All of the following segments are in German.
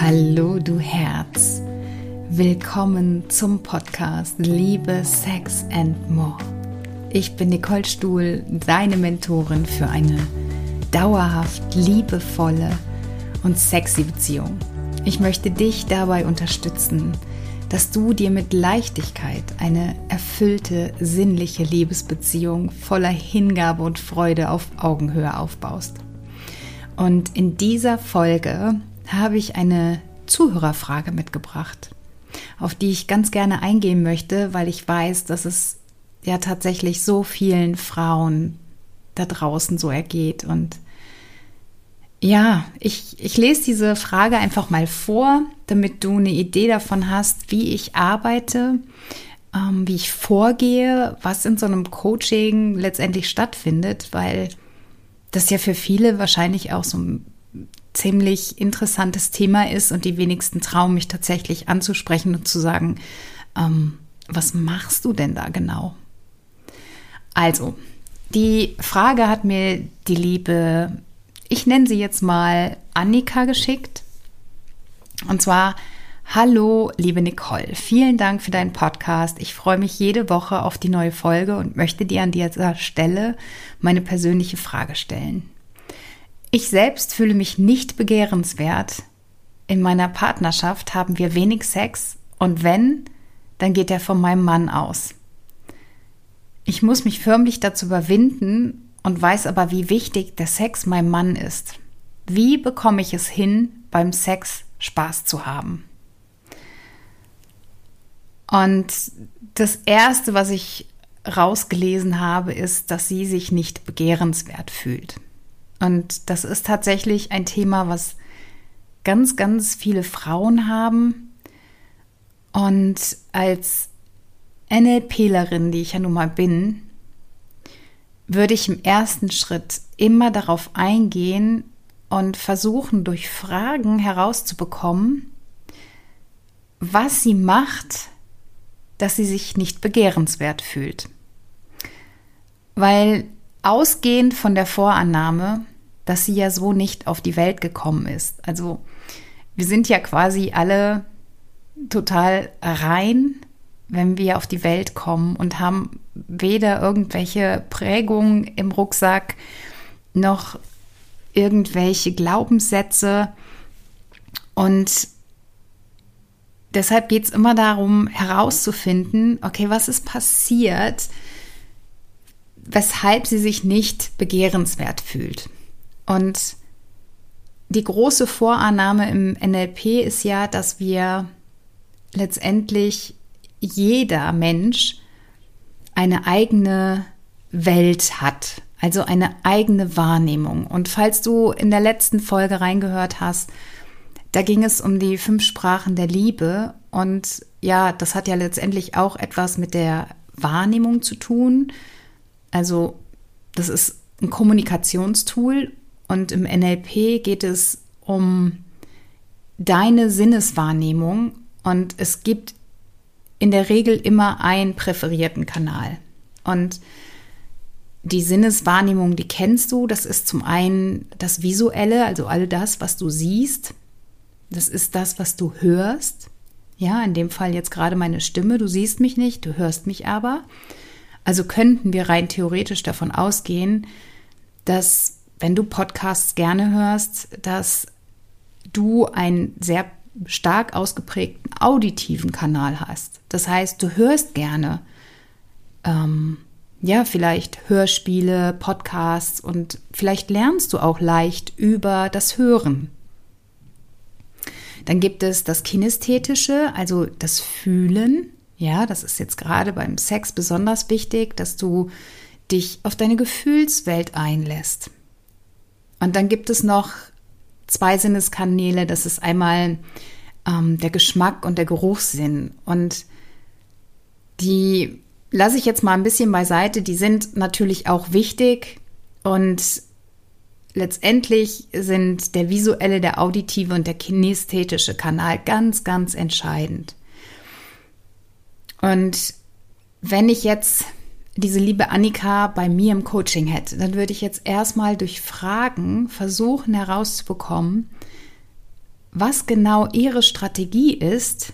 Hallo du Herz. Willkommen zum Podcast Liebe, Sex and More. Ich bin Nicole Stuhl, deine Mentorin für eine dauerhaft liebevolle und sexy Beziehung. Ich möchte dich dabei unterstützen, dass du dir mit Leichtigkeit eine erfüllte, sinnliche Liebesbeziehung voller Hingabe und Freude auf Augenhöhe aufbaust. Und in dieser Folge habe ich eine Zuhörerfrage mitgebracht, auf die ich ganz gerne eingehen möchte, weil ich weiß, dass es ja tatsächlich so vielen Frauen da draußen so ergeht. Und ja, ich, ich lese diese Frage einfach mal vor, damit du eine Idee davon hast, wie ich arbeite, ähm, wie ich vorgehe, was in so einem Coaching letztendlich stattfindet, weil das ja für viele wahrscheinlich auch so ein ziemlich interessantes Thema ist und die wenigsten trauen mich tatsächlich anzusprechen und zu sagen, ähm, was machst du denn da genau? Also, die Frage hat mir die liebe, ich nenne sie jetzt mal Annika geschickt. Und zwar, hallo liebe Nicole, vielen Dank für deinen Podcast. Ich freue mich jede Woche auf die neue Folge und möchte dir an dieser Stelle meine persönliche Frage stellen. Ich selbst fühle mich nicht begehrenswert. In meiner Partnerschaft haben wir wenig Sex und wenn, dann geht er von meinem Mann aus. Ich muss mich förmlich dazu überwinden und weiß aber, wie wichtig der Sex meinem Mann ist. Wie bekomme ich es hin, beim Sex Spaß zu haben? Und das Erste, was ich rausgelesen habe, ist, dass sie sich nicht begehrenswert fühlt. Und das ist tatsächlich ein Thema, was ganz, ganz viele Frauen haben. Und als NLPlerin, die ich ja nun mal bin, würde ich im ersten Schritt immer darauf eingehen und versuchen, durch Fragen herauszubekommen, was sie macht, dass sie sich nicht begehrenswert fühlt. Weil ausgehend von der Vorannahme, dass sie ja so nicht auf die Welt gekommen ist. Also wir sind ja quasi alle total rein, wenn wir auf die Welt kommen und haben weder irgendwelche Prägungen im Rucksack noch irgendwelche Glaubenssätze. Und deshalb geht es immer darum herauszufinden, okay, was ist passiert, weshalb sie sich nicht begehrenswert fühlt. Und die große Vorannahme im NLP ist ja, dass wir letztendlich jeder Mensch eine eigene Welt hat, also eine eigene Wahrnehmung. Und falls du in der letzten Folge reingehört hast, da ging es um die fünf Sprachen der Liebe. Und ja, das hat ja letztendlich auch etwas mit der Wahrnehmung zu tun. Also das ist ein Kommunikationstool und im NLP geht es um deine Sinneswahrnehmung und es gibt in der Regel immer einen präferierten Kanal. Und die Sinneswahrnehmung, die kennst du, das ist zum einen das Visuelle, also all das, was du siehst. Das ist das, was du hörst. Ja, in dem Fall jetzt gerade meine Stimme. Du siehst mich nicht, du hörst mich aber. Also könnten wir rein theoretisch davon ausgehen, dass wenn du Podcasts gerne hörst, dass du einen sehr stark ausgeprägten auditiven Kanal hast. Das heißt, du hörst gerne, ähm, ja, vielleicht Hörspiele, Podcasts und vielleicht lernst du auch leicht über das Hören. Dann gibt es das Kinästhetische, also das Fühlen. Ja, das ist jetzt gerade beim Sex besonders wichtig, dass du dich auf deine Gefühlswelt einlässt. Und dann gibt es noch zwei Sinneskanäle. Das ist einmal ähm, der Geschmack und der Geruchssinn. Und die lasse ich jetzt mal ein bisschen beiseite. Die sind natürlich auch wichtig und letztendlich sind der visuelle, der auditive und der kinästhetische Kanal ganz, ganz entscheidend. Und wenn ich jetzt diese liebe Annika bei mir im Coaching hätte, dann würde ich jetzt erstmal durch Fragen versuchen herauszubekommen, was genau ihre Strategie ist,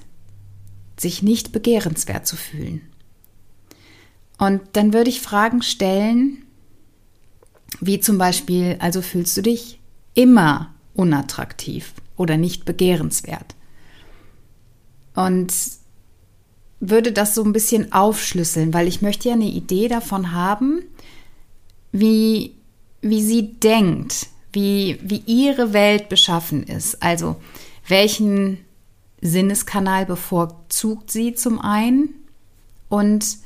sich nicht begehrenswert zu fühlen. Und dann würde ich Fragen stellen, wie zum Beispiel, also fühlst du dich immer unattraktiv oder nicht begehrenswert? Und würde das so ein bisschen aufschlüsseln, weil ich möchte ja eine Idee davon haben, wie, wie sie denkt, wie, wie ihre Welt beschaffen ist. Also welchen Sinneskanal bevorzugt sie zum einen und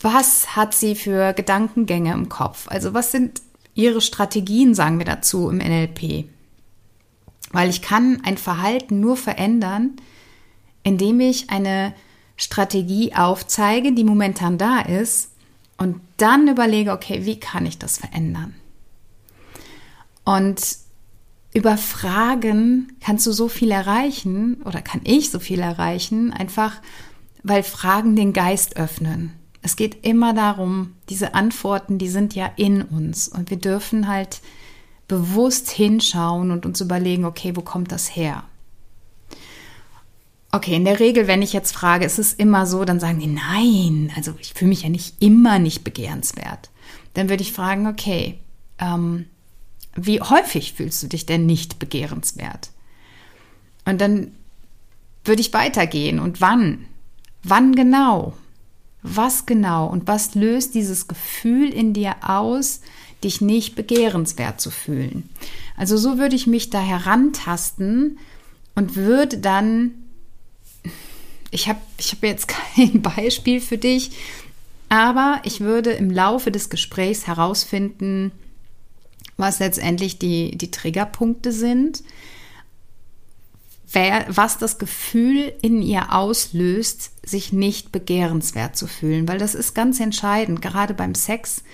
was hat sie für Gedankengänge im Kopf? Also was sind ihre Strategien, sagen wir dazu im NLP? Weil ich kann ein Verhalten nur verändern, indem ich eine Strategie aufzeige, die momentan da ist und dann überlege, okay, wie kann ich das verändern? Und über Fragen kannst du so viel erreichen oder kann ich so viel erreichen, einfach weil Fragen den Geist öffnen. Es geht immer darum, diese Antworten, die sind ja in uns und wir dürfen halt bewusst hinschauen und uns überlegen, okay, wo kommt das her? Okay, in der Regel, wenn ich jetzt frage, ist es immer so, dann sagen die, nein, also ich fühle mich ja nicht immer nicht begehrenswert. Dann würde ich fragen, okay, ähm, wie häufig fühlst du dich denn nicht begehrenswert? Und dann würde ich weitergehen und wann? Wann genau? Was genau und was löst dieses Gefühl in dir aus, dich nicht begehrenswert zu fühlen? Also so würde ich mich da herantasten und würde dann, ich habe ich hab jetzt kein Beispiel für dich, aber ich würde im Laufe des Gesprächs herausfinden, was letztendlich die, die Triggerpunkte sind, wer, was das Gefühl in ihr auslöst, sich nicht begehrenswert zu fühlen, weil das ist ganz entscheidend, gerade beim Sex.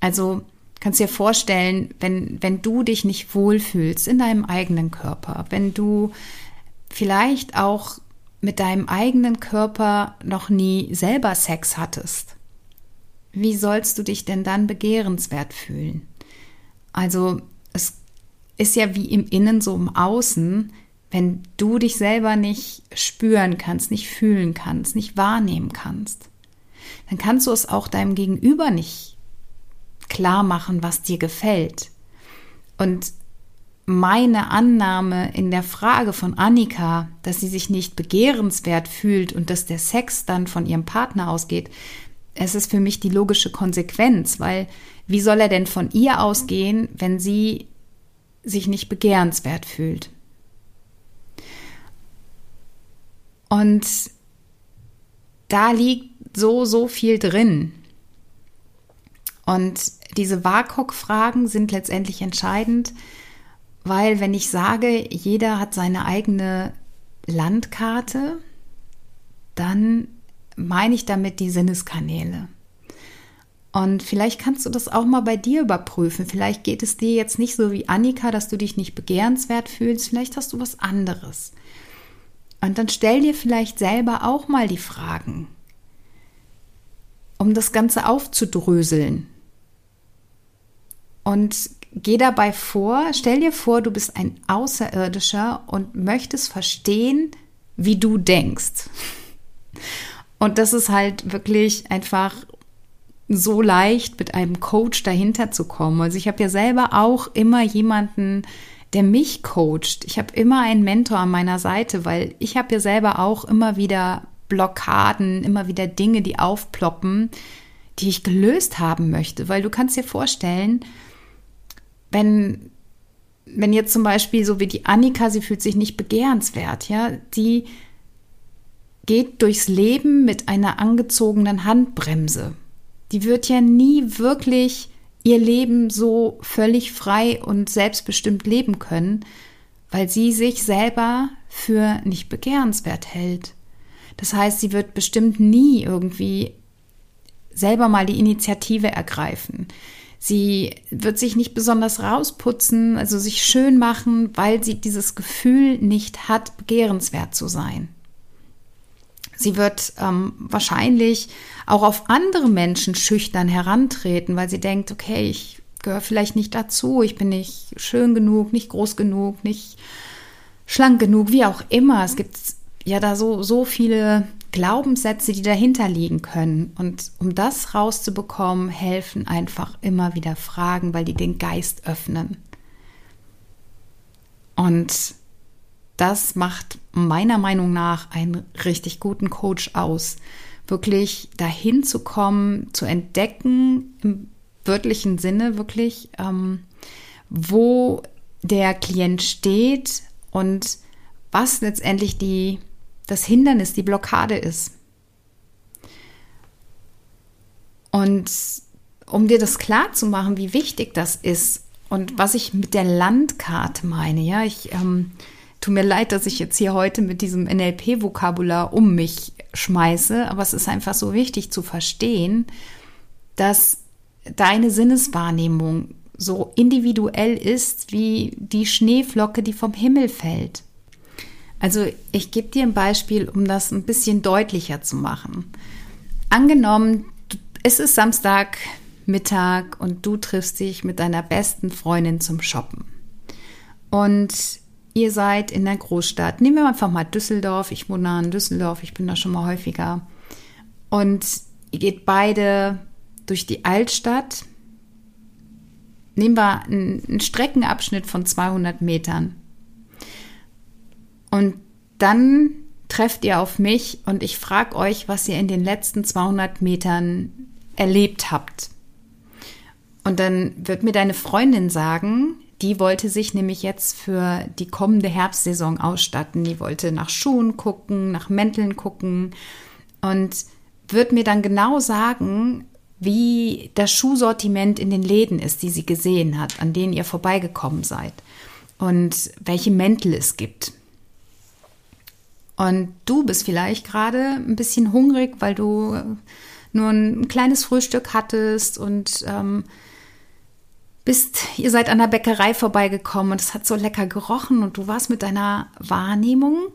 Also kannst dir vorstellen, wenn, wenn du dich nicht wohlfühlst in deinem eigenen Körper, wenn du vielleicht auch mit deinem eigenen Körper noch nie selber Sex hattest, wie sollst du dich denn dann begehrenswert fühlen? Also es ist ja wie im Innen so im Außen, wenn du dich selber nicht spüren kannst, nicht fühlen kannst, nicht wahrnehmen kannst, dann kannst du es auch deinem Gegenüber nicht klar machen, was dir gefällt. Und meine Annahme in der Frage von Annika, dass sie sich nicht begehrenswert fühlt und dass der Sex dann von ihrem Partner ausgeht, es ist für mich die logische Konsequenz, weil wie soll er denn von ihr ausgehen, wenn sie sich nicht begehrenswert fühlt? Und da liegt so, so viel drin. Und diese WAKOK-Fragen sind letztendlich entscheidend, weil wenn ich sage, jeder hat seine eigene Landkarte, dann meine ich damit die Sinneskanäle. Und vielleicht kannst du das auch mal bei dir überprüfen. Vielleicht geht es dir jetzt nicht so wie Annika, dass du dich nicht begehrenswert fühlst. Vielleicht hast du was anderes. Und dann stell dir vielleicht selber auch mal die Fragen, um das Ganze aufzudröseln. Und geh dabei vor, stell dir vor, du bist ein Außerirdischer und möchtest verstehen, wie du denkst. Und das ist halt wirklich einfach so leicht, mit einem Coach dahinter zu kommen. Also ich habe ja selber auch immer jemanden, der mich coacht. Ich habe immer einen Mentor an meiner Seite, weil ich habe ja selber auch immer wieder Blockaden, immer wieder Dinge, die aufploppen, die ich gelöst haben möchte. Weil du kannst dir vorstellen, wenn, wenn jetzt zum Beispiel so wie die Annika, sie fühlt sich nicht begehrenswert, ja, die geht durchs Leben mit einer angezogenen Handbremse. Die wird ja nie wirklich ihr Leben so völlig frei und selbstbestimmt leben können, weil sie sich selber für nicht begehrenswert hält. Das heißt, sie wird bestimmt nie irgendwie selber mal die Initiative ergreifen. Sie wird sich nicht besonders rausputzen, also sich schön machen, weil sie dieses Gefühl nicht hat, begehrenswert zu sein. Sie wird ähm, wahrscheinlich auch auf andere Menschen schüchtern herantreten, weil sie denkt, okay, ich gehöre vielleicht nicht dazu, ich bin nicht schön genug, nicht groß genug, nicht schlank genug, wie auch immer. Es gibt ja da so, so viele Glaubenssätze, die dahinter liegen können. Und um das rauszubekommen, helfen einfach immer wieder Fragen, weil die den Geist öffnen. Und das macht meiner Meinung nach einen richtig guten Coach aus. Wirklich dahin zu kommen, zu entdecken, im wörtlichen Sinne wirklich, ähm, wo der Klient steht und was letztendlich die, das Hindernis, die Blockade ist. Und um dir das klar zu machen, wie wichtig das ist und was ich mit der Landkarte meine, ja, ich ähm, tut mir leid, dass ich jetzt hier heute mit diesem NLP-Vokabular um mich schmeiße, aber es ist einfach so wichtig zu verstehen, dass deine Sinneswahrnehmung so individuell ist wie die Schneeflocke, die vom Himmel fällt. Also ich gebe dir ein Beispiel, um das ein bisschen deutlicher zu machen. Angenommen, es ist Samstagmittag und du triffst dich mit deiner besten Freundin zum Shoppen. Und ihr seid in der Großstadt. Nehmen wir einfach mal Düsseldorf. Ich wohne in Düsseldorf, ich bin da schon mal häufiger. Und ihr geht beide durch die Altstadt. Nehmen wir einen Streckenabschnitt von 200 Metern. Und dann trefft ihr auf mich und ich frage euch, was ihr in den letzten 200 Metern erlebt habt. Und dann wird mir deine Freundin sagen, die wollte sich nämlich jetzt für die kommende Herbstsaison ausstatten. Die wollte nach Schuhen gucken, nach Mänteln gucken und wird mir dann genau sagen, wie das Schuhsortiment in den Läden ist, die sie gesehen hat, an denen ihr vorbeigekommen seid und welche Mäntel es gibt. Und du bist vielleicht gerade ein bisschen hungrig, weil du nur ein kleines Frühstück hattest und ähm, bist, ihr seid an der Bäckerei vorbeigekommen und es hat so lecker gerochen und du warst mit deiner Wahrnehmung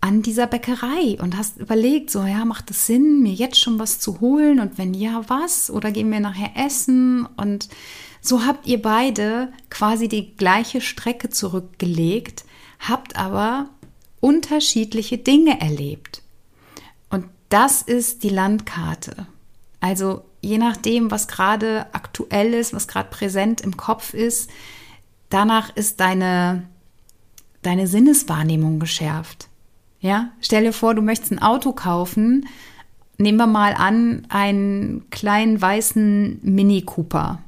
an dieser Bäckerei und hast überlegt, so ja, macht es Sinn, mir jetzt schon was zu holen und wenn ja, was? Oder gehen wir nachher essen? Und so habt ihr beide quasi die gleiche Strecke zurückgelegt, habt aber unterschiedliche Dinge erlebt. Und das ist die Landkarte. Also je nachdem, was gerade aktuell ist, was gerade präsent im Kopf ist, danach ist deine, deine Sinneswahrnehmung geschärft. Ja, stell dir vor, du möchtest ein Auto kaufen. Nehmen wir mal an, einen kleinen weißen Mini Cooper.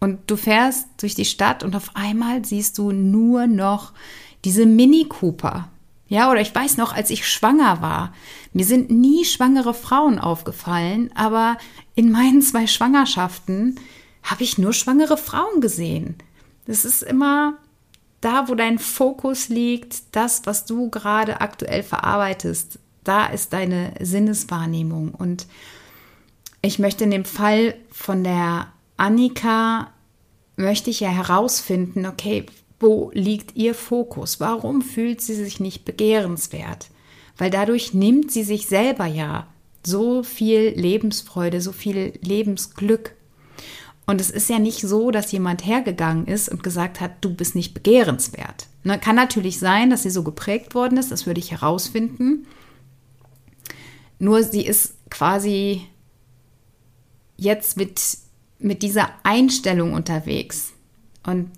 Und du fährst durch die Stadt und auf einmal siehst du nur noch diese Mini Cooper. Ja, oder ich weiß noch, als ich schwanger war, mir sind nie schwangere Frauen aufgefallen, aber in meinen zwei Schwangerschaften habe ich nur schwangere Frauen gesehen. Das ist immer da, wo dein Fokus liegt, das, was du gerade aktuell verarbeitest, da ist deine Sinneswahrnehmung. Und ich möchte in dem Fall von der Annika, möchte ich ja herausfinden, okay, wo liegt ihr Fokus? Warum fühlt sie sich nicht begehrenswert? Weil dadurch nimmt sie sich selber ja so viel Lebensfreude, so viel Lebensglück. Und es ist ja nicht so, dass jemand hergegangen ist und gesagt hat, du bist nicht begehrenswert. Ne, kann natürlich sein, dass sie so geprägt worden ist, das würde ich herausfinden. Nur sie ist quasi jetzt mit, mit dieser Einstellung unterwegs. Und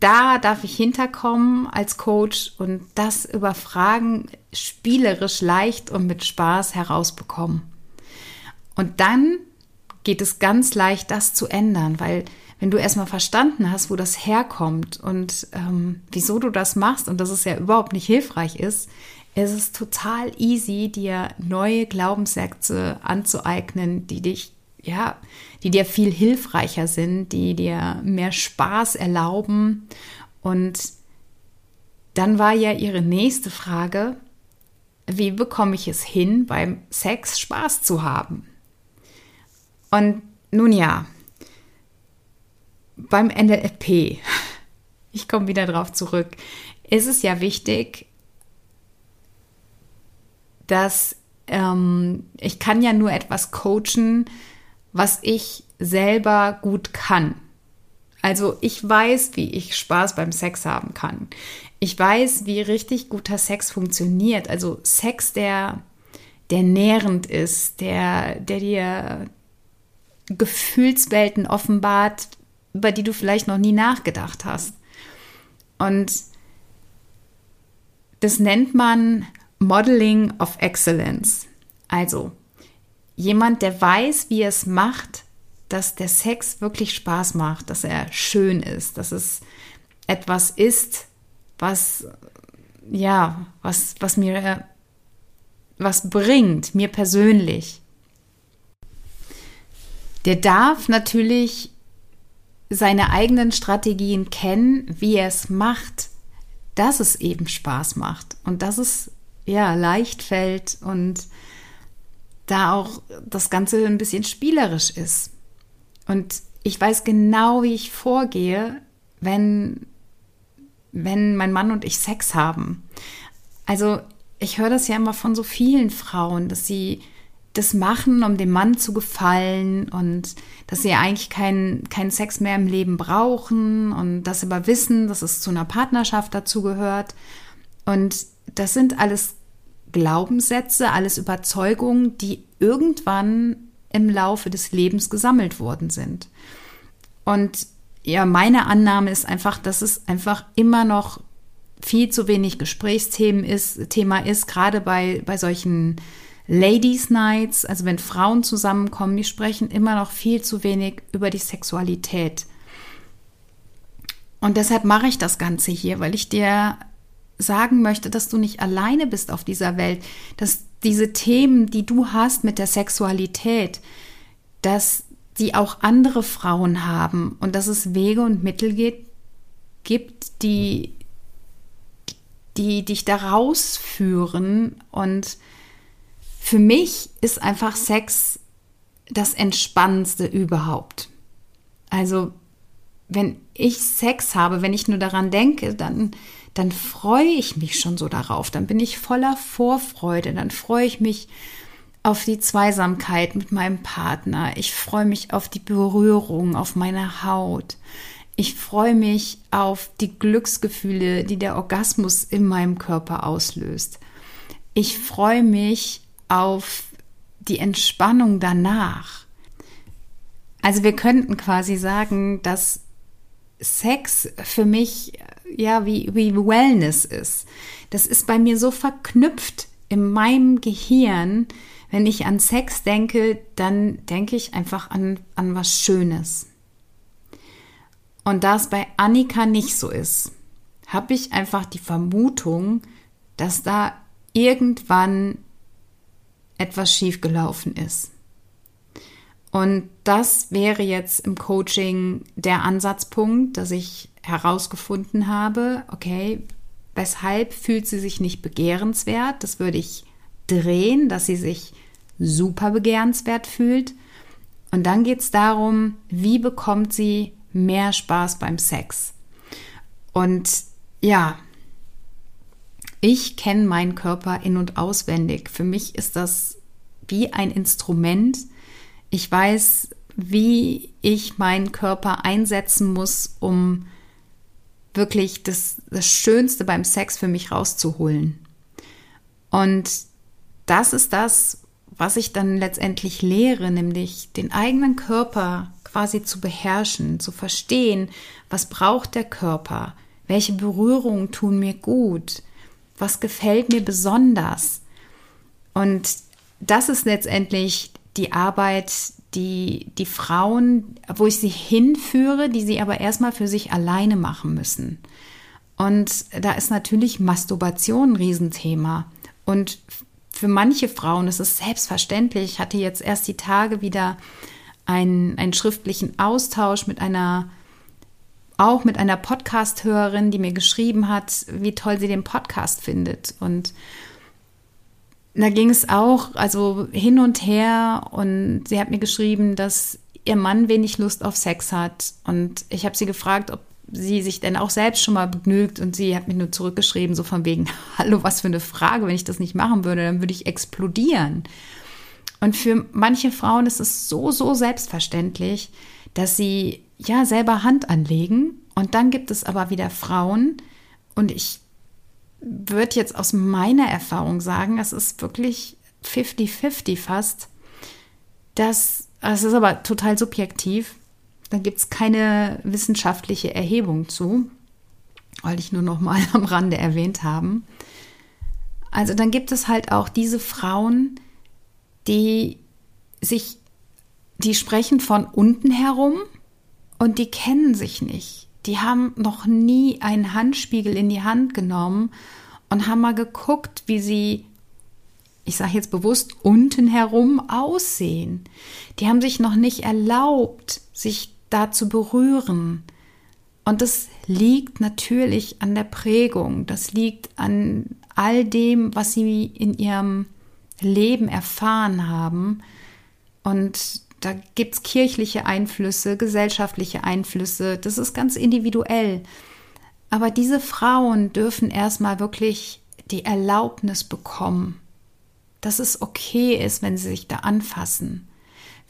da darf ich hinterkommen als Coach und das über Fragen spielerisch leicht und mit Spaß herausbekommen. Und dann geht es ganz leicht, das zu ändern, weil wenn du erstmal verstanden hast, wo das herkommt und ähm, wieso du das machst und dass es ja überhaupt nicht hilfreich ist, ist es total easy, dir neue Glaubenssätze anzueignen, die dich, ja, die dir viel hilfreicher sind, die dir mehr Spaß erlauben. Und dann war ja ihre nächste Frage, wie bekomme ich es hin, beim Sex Spaß zu haben? Und nun ja, beim NLP, ich komme wieder darauf zurück, ist es ja wichtig, dass ähm, ich kann ja nur etwas coachen, was ich selber gut kann. Also ich weiß, wie ich Spaß beim Sex haben kann. Ich weiß, wie richtig guter Sex funktioniert. Also Sex, der, der nährend ist, der, der dir Gefühlswelten offenbart, über die du vielleicht noch nie nachgedacht hast. Und das nennt man Modeling of Excellence. Also jemand, der weiß, wie er es macht, dass der Sex wirklich Spaß macht, dass er schön ist, dass es etwas ist, was ja, was was mir was bringt, mir persönlich. Der darf natürlich seine eigenen Strategien kennen, wie er es macht, dass es eben Spaß macht und dass es ja leicht fällt und da auch das Ganze ein bisschen spielerisch ist. Und ich weiß genau, wie ich vorgehe, wenn, wenn mein Mann und ich Sex haben. Also ich höre das ja immer von so vielen Frauen, dass sie das machen, um dem Mann zu gefallen und dass sie eigentlich keinen keinen Sex mehr im Leben brauchen und das aber wissen, dass es zu einer Partnerschaft dazu gehört. Und das sind alles Glaubenssätze, alles Überzeugungen, die irgendwann im Laufe des Lebens gesammelt worden sind. Und ja, meine Annahme ist einfach, dass es einfach immer noch viel zu wenig Gesprächsthemen ist, Thema ist, gerade bei, bei solchen Ladies Nights, also wenn Frauen zusammenkommen, die sprechen immer noch viel zu wenig über die Sexualität. Und deshalb mache ich das Ganze hier, weil ich dir sagen möchte, dass du nicht alleine bist auf dieser Welt, dass diese Themen, die du hast mit der Sexualität, dass die auch andere Frauen haben und dass es Wege und Mittel geht, gibt, die, die dich da rausführen. Und für mich ist einfach Sex das Entspannendste überhaupt. Also, wenn ich Sex habe, wenn ich nur daran denke, dann dann freue ich mich schon so darauf, dann bin ich voller Vorfreude, dann freue ich mich auf die Zweisamkeit mit meinem Partner, ich freue mich auf die Berührung auf meiner Haut, ich freue mich auf die Glücksgefühle, die der Orgasmus in meinem Körper auslöst. Ich freue mich auf die Entspannung danach. Also wir könnten quasi sagen, dass Sex für mich ja wie, wie Wellness ist. Das ist bei mir so verknüpft in meinem Gehirn. Wenn ich an Sex denke, dann denke ich einfach an, an was Schönes. Und da es bei Annika nicht so ist, habe ich einfach die Vermutung, dass da irgendwann etwas schiefgelaufen ist. Und das wäre jetzt im Coaching der Ansatzpunkt, dass ich herausgefunden habe, okay, weshalb fühlt sie sich nicht begehrenswert? Das würde ich drehen, dass sie sich super begehrenswert fühlt. Und dann geht es darum, wie bekommt sie mehr Spaß beim Sex? Und ja, ich kenne meinen Körper in und auswendig. Für mich ist das wie ein Instrument, ich weiß, wie ich meinen Körper einsetzen muss, um wirklich das, das Schönste beim Sex für mich rauszuholen. Und das ist das, was ich dann letztendlich lehre, nämlich den eigenen Körper quasi zu beherrschen, zu verstehen, was braucht der Körper, welche Berührungen tun mir gut, was gefällt mir besonders. Und das ist letztendlich die Arbeit, die, die Frauen, wo ich sie hinführe, die sie aber erstmal für sich alleine machen müssen. Und da ist natürlich Masturbation ein Riesenthema. Und für manche Frauen ist es selbstverständlich. Ich hatte jetzt erst die Tage wieder einen, einen schriftlichen Austausch mit einer, auch mit einer Podcast-Hörerin, die mir geschrieben hat, wie toll sie den Podcast findet. Und da ging es auch, also hin und her und sie hat mir geschrieben, dass ihr Mann wenig Lust auf Sex hat und ich habe sie gefragt, ob sie sich denn auch selbst schon mal begnügt und sie hat mir nur zurückgeschrieben, so von wegen, hallo, was für eine Frage, wenn ich das nicht machen würde, dann würde ich explodieren. Und für manche Frauen ist es so, so selbstverständlich, dass sie ja selber Hand anlegen. Und dann gibt es aber wieder Frauen, und ich würde jetzt aus meiner Erfahrung sagen, das ist wirklich 50-50 fast, dass, es ist aber total subjektiv, da gibt es keine wissenschaftliche Erhebung zu, weil ich nur noch mal am Rande erwähnt haben. Also dann gibt es halt auch diese Frauen, die sich, die sprechen von unten herum und die kennen sich nicht. Die haben noch nie einen Handspiegel in die Hand genommen und haben mal geguckt, wie sie, ich sage jetzt bewusst, unten herum aussehen. Die haben sich noch nicht erlaubt, sich da zu berühren. Und das liegt natürlich an der Prägung, das liegt an all dem, was sie in ihrem Leben erfahren haben. Und da gibt es kirchliche Einflüsse, gesellschaftliche Einflüsse, das ist ganz individuell. Aber diese Frauen dürfen erstmal wirklich die Erlaubnis bekommen, dass es okay ist, wenn sie sich da anfassen,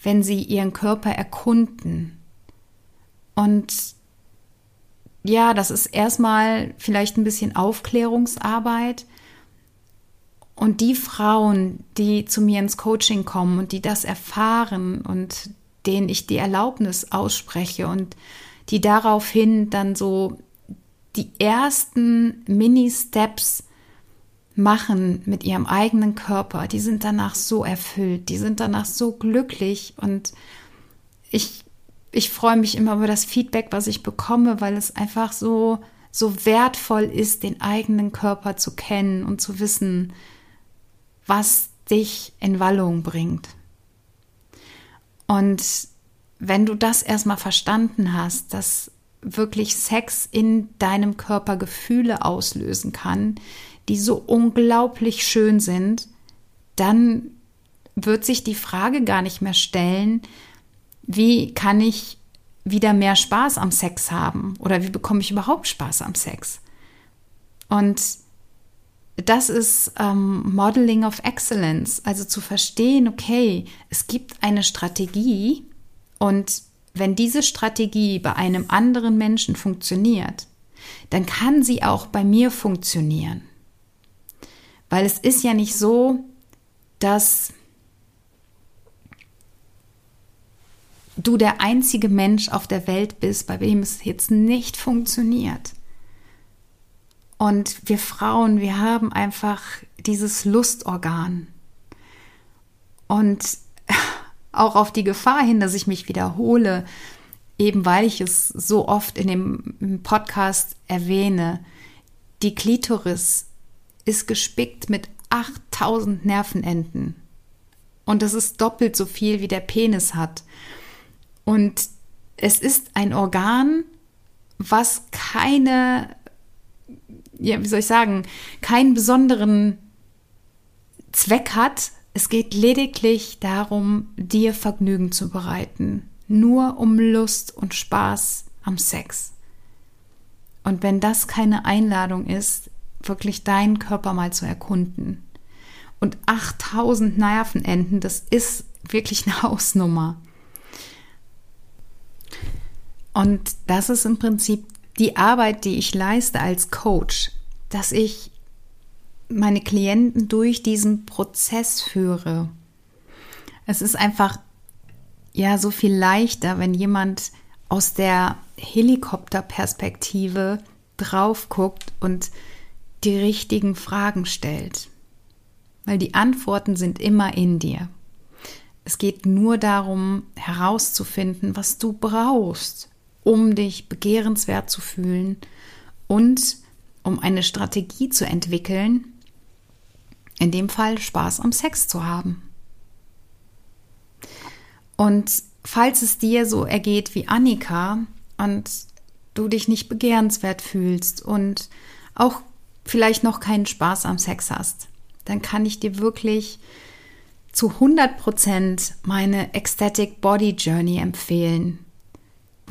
wenn sie ihren Körper erkunden. Und ja, das ist erstmal vielleicht ein bisschen Aufklärungsarbeit. Und die Frauen, die zu mir ins Coaching kommen und die das erfahren und denen ich die Erlaubnis ausspreche und die daraufhin dann so die ersten Mini-Steps machen mit ihrem eigenen Körper, die sind danach so erfüllt, die sind danach so glücklich und ich, ich freue mich immer über das Feedback, was ich bekomme, weil es einfach so, so wertvoll ist, den eigenen Körper zu kennen und zu wissen, was dich in Wallung bringt. Und wenn du das erstmal verstanden hast, dass wirklich Sex in deinem Körper Gefühle auslösen kann, die so unglaublich schön sind, dann wird sich die Frage gar nicht mehr stellen, wie kann ich wieder mehr Spaß am Sex haben oder wie bekomme ich überhaupt Spaß am Sex? Und das ist ähm, Modeling of Excellence, also zu verstehen, okay, es gibt eine Strategie und wenn diese Strategie bei einem anderen Menschen funktioniert, dann kann sie auch bei mir funktionieren. Weil es ist ja nicht so, dass du der einzige Mensch auf der Welt bist, bei dem es jetzt nicht funktioniert. Und wir Frauen, wir haben einfach dieses Lustorgan. Und auch auf die Gefahr hin, dass ich mich wiederhole, eben weil ich es so oft in dem Podcast erwähne, die Klitoris ist gespickt mit 8000 Nervenenden. Und das ist doppelt so viel, wie der Penis hat. Und es ist ein Organ, was keine, ja, wie soll ich sagen, keinen besonderen Zweck hat, es geht lediglich darum, dir Vergnügen zu bereiten, nur um Lust und Spaß am Sex. Und wenn das keine Einladung ist, wirklich deinen Körper mal zu erkunden. Und 8000 Nervenenden, das ist wirklich eine Hausnummer. Und das ist im Prinzip die Arbeit, die ich leiste als Coach, dass ich meine Klienten durch diesen Prozess führe. Es ist einfach ja so viel leichter, wenn jemand aus der Helikopterperspektive drauf guckt und die richtigen Fragen stellt. Weil die Antworten sind immer in dir. Es geht nur darum, herauszufinden, was du brauchst, um dich begehrenswert zu fühlen und um eine Strategie zu entwickeln, in dem Fall Spaß am Sex zu haben. Und falls es dir so ergeht wie Annika und du dich nicht begehrenswert fühlst und auch vielleicht noch keinen Spaß am Sex hast, dann kann ich dir wirklich zu 100 Prozent meine Ecstatic Body Journey empfehlen,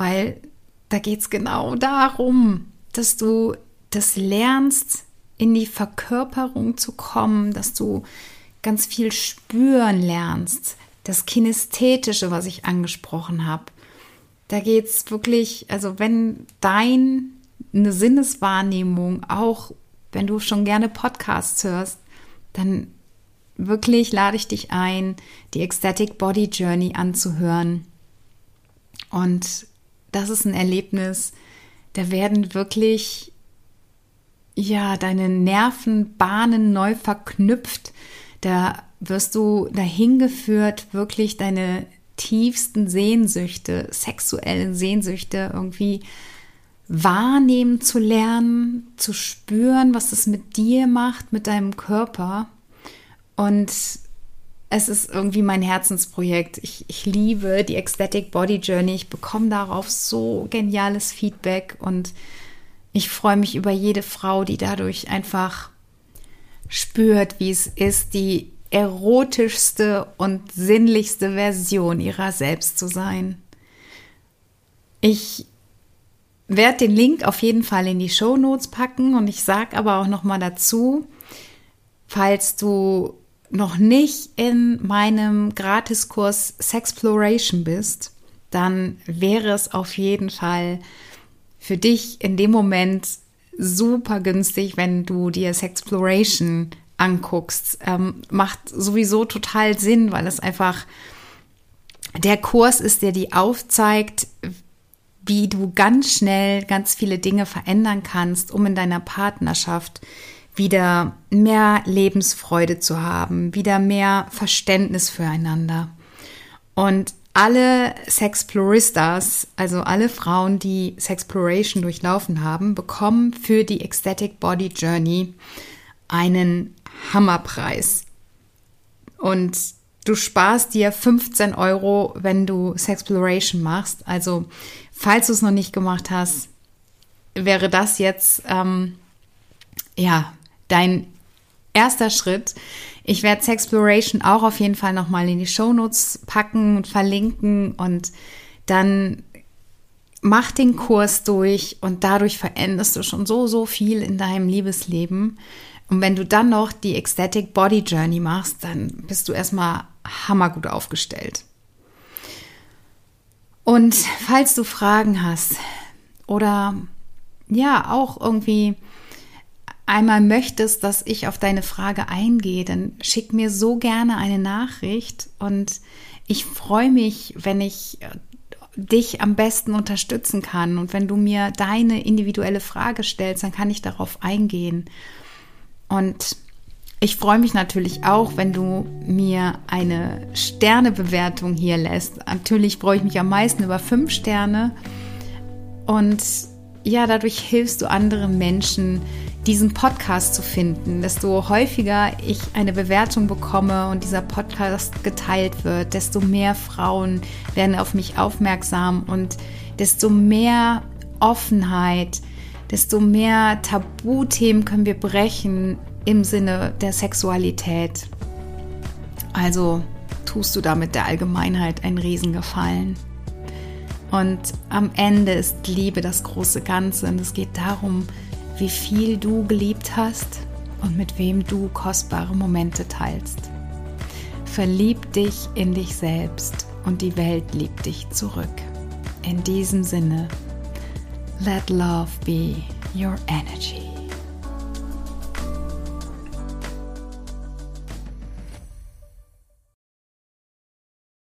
weil da geht es genau darum, dass du das lernst, in die Verkörperung zu kommen, dass du ganz viel spüren lernst, das Kinästhetische, was ich angesprochen habe, Da geht es wirklich, also wenn deine Sinneswahrnehmung, auch wenn du schon gerne Podcasts hörst, dann wirklich lade ich dich ein, die Ecstatic Body Journey anzuhören. Und das ist ein Erlebnis, da werden wirklich ja deine Nervenbahnen neu verknüpft. Da wirst du dahin geführt, wirklich deine tiefsten Sehnsüchte, sexuellen Sehnsüchte irgendwie wahrnehmen zu lernen, zu spüren, was es mit dir macht, mit deinem Körper. Und es ist irgendwie mein Herzensprojekt. Ich, ich liebe die Ecstatic Body Journey. Ich bekomme darauf so geniales Feedback und ich freue mich über jede Frau, die dadurch einfach spürt, wie es ist, die erotischste und sinnlichste Version ihrer selbst zu sein. Ich werde den Link auf jeden Fall in die Show Notes packen und ich sage aber auch noch mal dazu, falls du noch nicht in meinem Gratiskurs Sexploration bist, dann wäre es auf jeden Fall für dich in dem Moment super günstig, wenn du dir Sexploration anguckst. Ähm, macht sowieso total Sinn, weil es einfach der Kurs ist, der dir aufzeigt, wie du ganz schnell ganz viele Dinge verändern kannst, um in deiner Partnerschaft wieder mehr Lebensfreude zu haben, wieder mehr Verständnis füreinander. Und alle Sexploristas, also alle Frauen, die Sexploration durchlaufen haben, bekommen für die Ecstatic Body Journey einen Hammerpreis. Und du sparst dir 15 Euro, wenn du Sexploration machst. Also, falls du es noch nicht gemacht hast, wäre das jetzt ähm, ja dein erster Schritt. Ich werde Sexploration auch auf jeden Fall nochmal in die Shownotes packen und verlinken und dann mach den Kurs durch und dadurch veränderst du schon so, so viel in deinem Liebesleben. Und wenn du dann noch die Ecstatic Body Journey machst, dann bist du erstmal hammergut aufgestellt. Und falls du Fragen hast oder ja, auch irgendwie einmal möchtest, dass ich auf deine Frage eingehe, dann schick mir so gerne eine Nachricht und ich freue mich, wenn ich dich am besten unterstützen kann und wenn du mir deine individuelle Frage stellst, dann kann ich darauf eingehen. Und ich freue mich natürlich auch, wenn du mir eine Sternebewertung hier lässt. Natürlich freue ich mich am meisten über fünf Sterne. Und ja, dadurch hilfst du anderen Menschen, diesen Podcast zu finden. Desto häufiger ich eine Bewertung bekomme und dieser Podcast geteilt wird, desto mehr Frauen werden auf mich aufmerksam und desto mehr Offenheit, desto mehr Tabuthemen können wir brechen im Sinne der Sexualität. Also tust du damit der Allgemeinheit einen Riesengefallen. Und am Ende ist Liebe das große Ganze und es geht darum, wie viel du geliebt hast und mit wem du kostbare Momente teilst. Verlieb dich in dich selbst und die Welt liebt dich zurück. In diesem Sinne, let love be your energy.